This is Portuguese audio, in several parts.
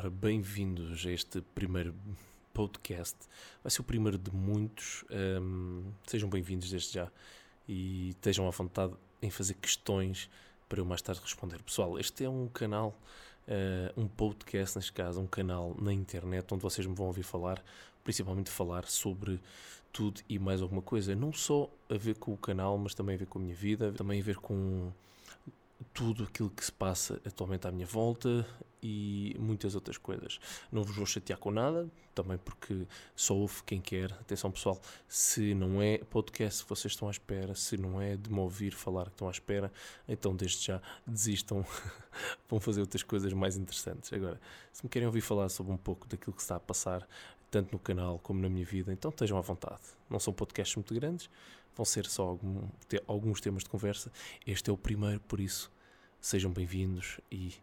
Ora, bem-vindos a este primeiro podcast. Vai ser o primeiro de muitos. Um, sejam bem-vindos desde já e estejam à vontade em fazer questões para eu mais tarde responder. Pessoal, este é um canal, uh, um podcast, neste caso, um canal na internet onde vocês me vão ouvir falar, principalmente falar sobre tudo e mais alguma coisa. Não só a ver com o canal, mas também a ver com a minha vida, também a ver com tudo aquilo que se passa atualmente à minha volta e muitas outras coisas. Não vos vou chatear com nada, também porque só ouve quem quer. Atenção pessoal, se não é podcast que vocês estão à espera, se não é de me ouvir falar que estão à espera, então desde já desistam, vão fazer outras coisas mais interessantes. Agora, se me querem ouvir falar sobre um pouco daquilo que está a passar, tanto no canal como na minha vida, então estejam à vontade. Não são podcasts muito grandes, vão ser só algum, alguns temas de conversa. Este é o primeiro, por isso sejam bem-vindos e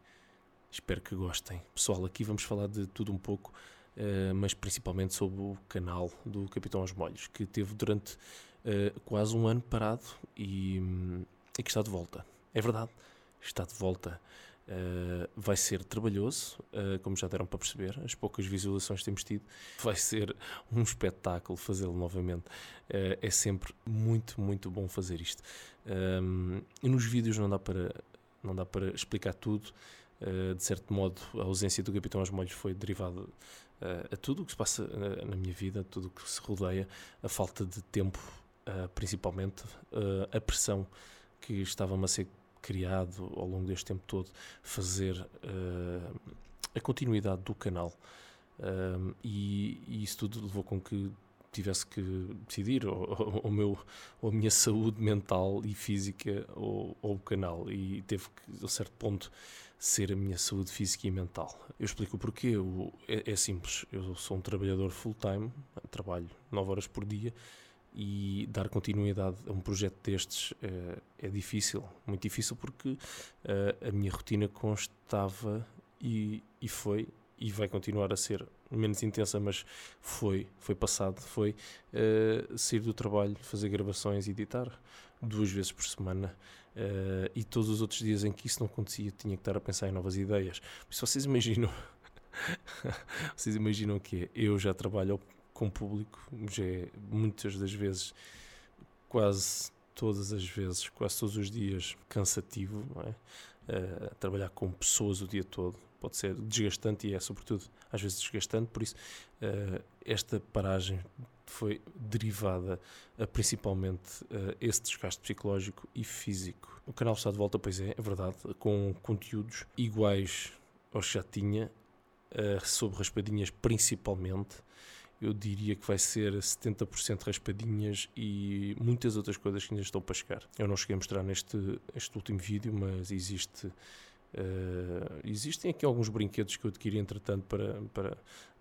espero que gostem. Pessoal, aqui vamos falar de tudo um pouco, uh, mas principalmente sobre o canal do Capitão aos Molhos, que teve durante uh, quase um ano parado e, e, que está de volta. É verdade, está de volta. Uh, vai ser trabalhoso, uh, como já deram para perceber, as poucas visualizações que temos tido. Vai ser um espetáculo fazê-lo novamente. Uh, é sempre muito, muito bom fazer isto. e nos vídeos não dá para, não dá para explicar tudo. de certo modo, a ausência do Capitão aos Molhos foi derivada a tudo o que se passa na minha vida, tudo o que se rodeia, a falta de tempo, principalmente, a pressão que estava-me a ser criado ao longo deste tempo todo fazer uh, a continuidade do canal. Uh, e, e, isso tudo levou com que tivesse que decidir o meu, ou a minha saúde mental e física ou, ou o canal e teve que, a certo ponto, ser a minha saúde física e mental. Eu explico o porquê. é, é simples. Eu sou um trabalhador full-time, trabalho 9 horas por dia e dar continuidade a um projeto destes uh, é difícil, muito difícil porque uh, a minha rotina constava e, e foi e vai continuar a ser menos intensa, mas foi, foi passado, foi uh, sair do trabalho, fazer gravações e editar duas vezes por semana uh, e todos os outros dias em que isso não acontecia tinha que estar a pensar em novas ideias. Se vocês imaginam, vocês imaginam que é, eu já trabalho com público, já é muitas das vezes, quase todas as vezes, quase todos os dias, cansativo, é? Uh, trabalhar com pessoas o dia todo pode ser desgastante e é, sobretudo, às vezes desgastante, por isso, uh, esta paragem foi derivada a principalmente uh, esse desgaste psicológico e físico. O canal está de volta, pois é, é verdade, com conteúdos iguais aos que já tinha, sobre raspadinhas principalmente, eu diria que vai ser 70% raspadinhas e muitas outras coisas que ainda estão para chegar. Eu não cheguei a mostrar neste este último vídeo, mas existe, uh, existem aqui alguns brinquedos que eu adquiri entretanto para, para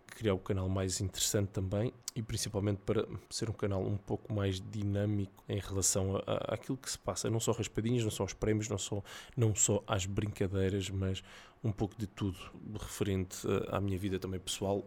criar o canal mais interessante também e principalmente para ser um canal um pouco mais dinâmico em relação a, àquilo que se passa, não só raspadinhas, não só aos prémios, não só, não só às brincadeiras, mas um pouco de tudo referente à minha vida também pessoal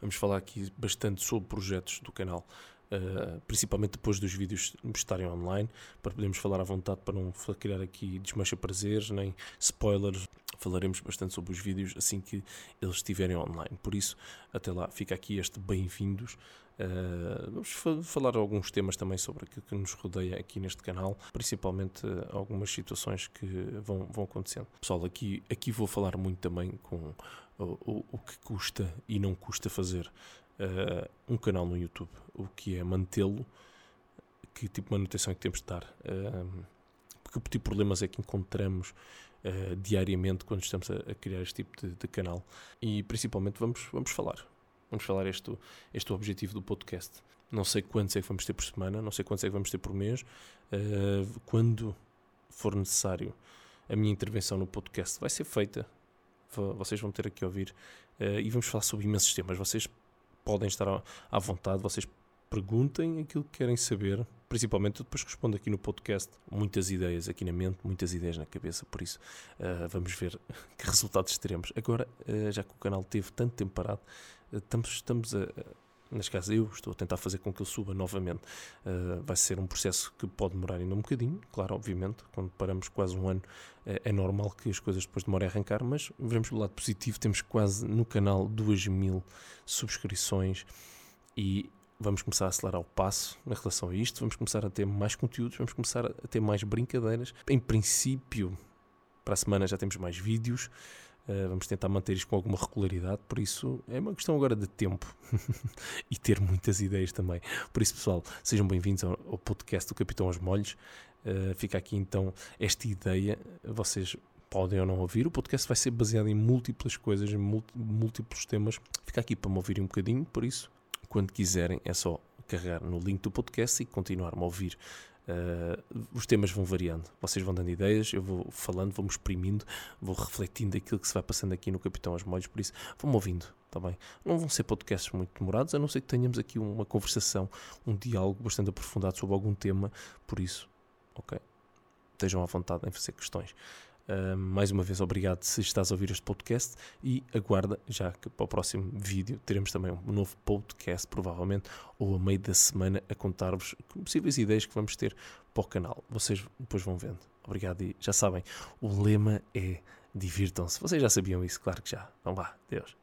Vamos falar aqui bastante sobre projetos do canal, uh, principalmente depois dos vídeos estarem online, para podermos falar à vontade, para não criar aqui desmancha prazeres, nem spoilers. Falaremos bastante sobre os vídeos assim que eles estiverem online. Por isso, até lá, fica aqui este bem-vindos. Uh, vamos fa falar alguns temas também sobre aquilo que nos rodeia aqui neste canal, principalmente uh, algumas situações que vão, vão acontecendo. Pessoal, aqui, aqui vou falar muito também com o, o, que custa e não custa fazer uh, um canal no YouTube, o que é mantê-lo, que tipo de manutenção é que temos de dar, que tipo de problemas é que encontramos uh, diariamente quando estamos a, a, criar este tipo de, de, canal e principalmente vamos, vamos falar. Vamos falar este, este objetivo do podcast. Não sei quantos é que vamos ter por semana, não sei quantos é que vamos ter por mês. quando for necessário, a minha intervenção no podcast vai ser feita vocês vão ter aqui a ouvir uh, e vamos falar sobre imensos temas. Vocês podem estar à, vontade, vocês perguntem aquilo que querem saber, principalmente eu depois respondo aqui no podcast. Muitas ideias aqui na mente, muitas ideias na cabeça, por isso uh, vamos ver que resultados teremos. Agora, uh, já que o canal teve tanto tempo parado, estamos, estamos a, neste caso eu, estou a tentar fazer com que ele suba novamente. Uh, vai ser um processo que pode demorar ainda um bocadinho, claro, obviamente, quando paramos quase um ano é, normal que as coisas depois demorem a arrancar, mas veremos pelo lado positivo, temos quase no canal 2 mil subscrições e vamos começar a acelerar o passo na relação a isto, vamos começar a ter mais conteúdos, vamos começar a ter mais brincadeiras. Em princípio, para a semana já temos mais vídeos, uh, vamos tentar manter isto com alguma regularidade, por isso é uma questão agora de tempo e ter muitas ideias também. Por isso, pessoal, sejam bem-vindos ao, ao, podcast do Capitão aos Molhos. Uh, fica aqui então esta ideia, vocês podem ou não ouvir. O podcast vai ser baseado em múltiplas coisas, em múltiplos temas. Fica aqui para me ouvirem um bocadinho, por isso quando quiserem, é só carregar no link do podcast e continuar-me a ouvir. Uh, os temas vão variando, vocês vão dando ideias, eu vou falando, vou-me exprimindo, vou refletindo aquilo que se vai passando aqui no Capitão aos Molhos, por isso vão-me ouvindo, está bem? Não vão ser podcasts muito demorados, a não ser que tenhamos aqui uma conversação, um diálogo bastante aprofundado sobre algum tema, por isso, ok? Estejam à vontade em fazer questões. Uh, mais uma vez, obrigado se estás a ouvir este podcast e aguarda já que para o próximo vídeo teremos também um novo podcast, provavelmente, ou a meio da semana, a contar-vos possíveis ideias que vamos ter para o canal. Vocês depois vão vendo. Obrigado e já sabem, o lema é divirtam-se. Vocês já sabiam isso, claro que já. Então vá, Deus.